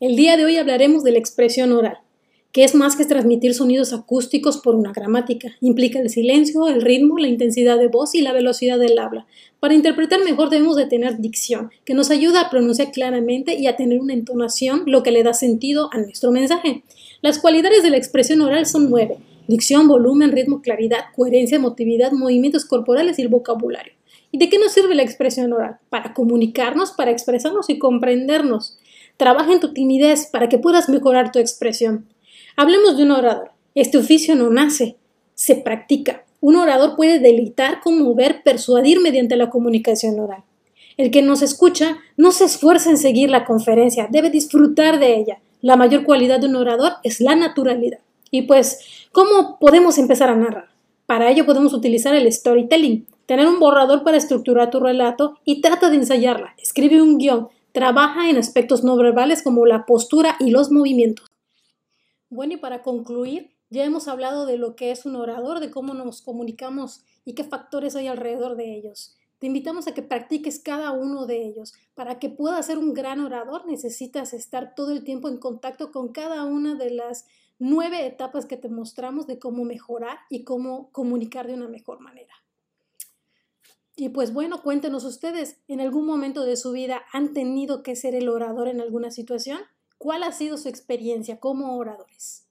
El día de hoy hablaremos de la expresión oral, que es más que transmitir sonidos acústicos por una gramática. Implica el silencio, el ritmo, la intensidad de voz y la velocidad del habla. Para interpretar mejor debemos de tener dicción, que nos ayuda a pronunciar claramente y a tener una entonación, lo que le da sentido a nuestro mensaje. Las cualidades de la expresión oral son nueve. Dicción, volumen, ritmo, claridad, coherencia, emotividad, movimientos corporales y el vocabulario. ¿Y de qué nos sirve la expresión oral? Para comunicarnos, para expresarnos y comprendernos. Trabaja en tu timidez para que puedas mejorar tu expresión. Hablemos de un orador. Este oficio no nace, se practica. Un orador puede delitar, conmover, persuadir mediante la comunicación oral. El que nos escucha no se esfuerza en seguir la conferencia, debe disfrutar de ella. La mayor cualidad de un orador es la naturalidad. Y pues, ¿cómo podemos empezar a narrar? Para ello podemos utilizar el storytelling, tener un borrador para estructurar tu relato y trata de ensayarla. Escribe un guion, trabaja en aspectos no verbales como la postura y los movimientos. Bueno, y para concluir, ya hemos hablado de lo que es un orador, de cómo nos comunicamos y qué factores hay alrededor de ellos. Te invitamos a que practiques cada uno de ellos. Para que puedas ser un gran orador necesitas estar todo el tiempo en contacto con cada una de las nueve etapas que te mostramos de cómo mejorar y cómo comunicar de una mejor manera. Y pues bueno, cuéntenos ustedes, ¿en algún momento de su vida han tenido que ser el orador en alguna situación? ¿Cuál ha sido su experiencia como oradores?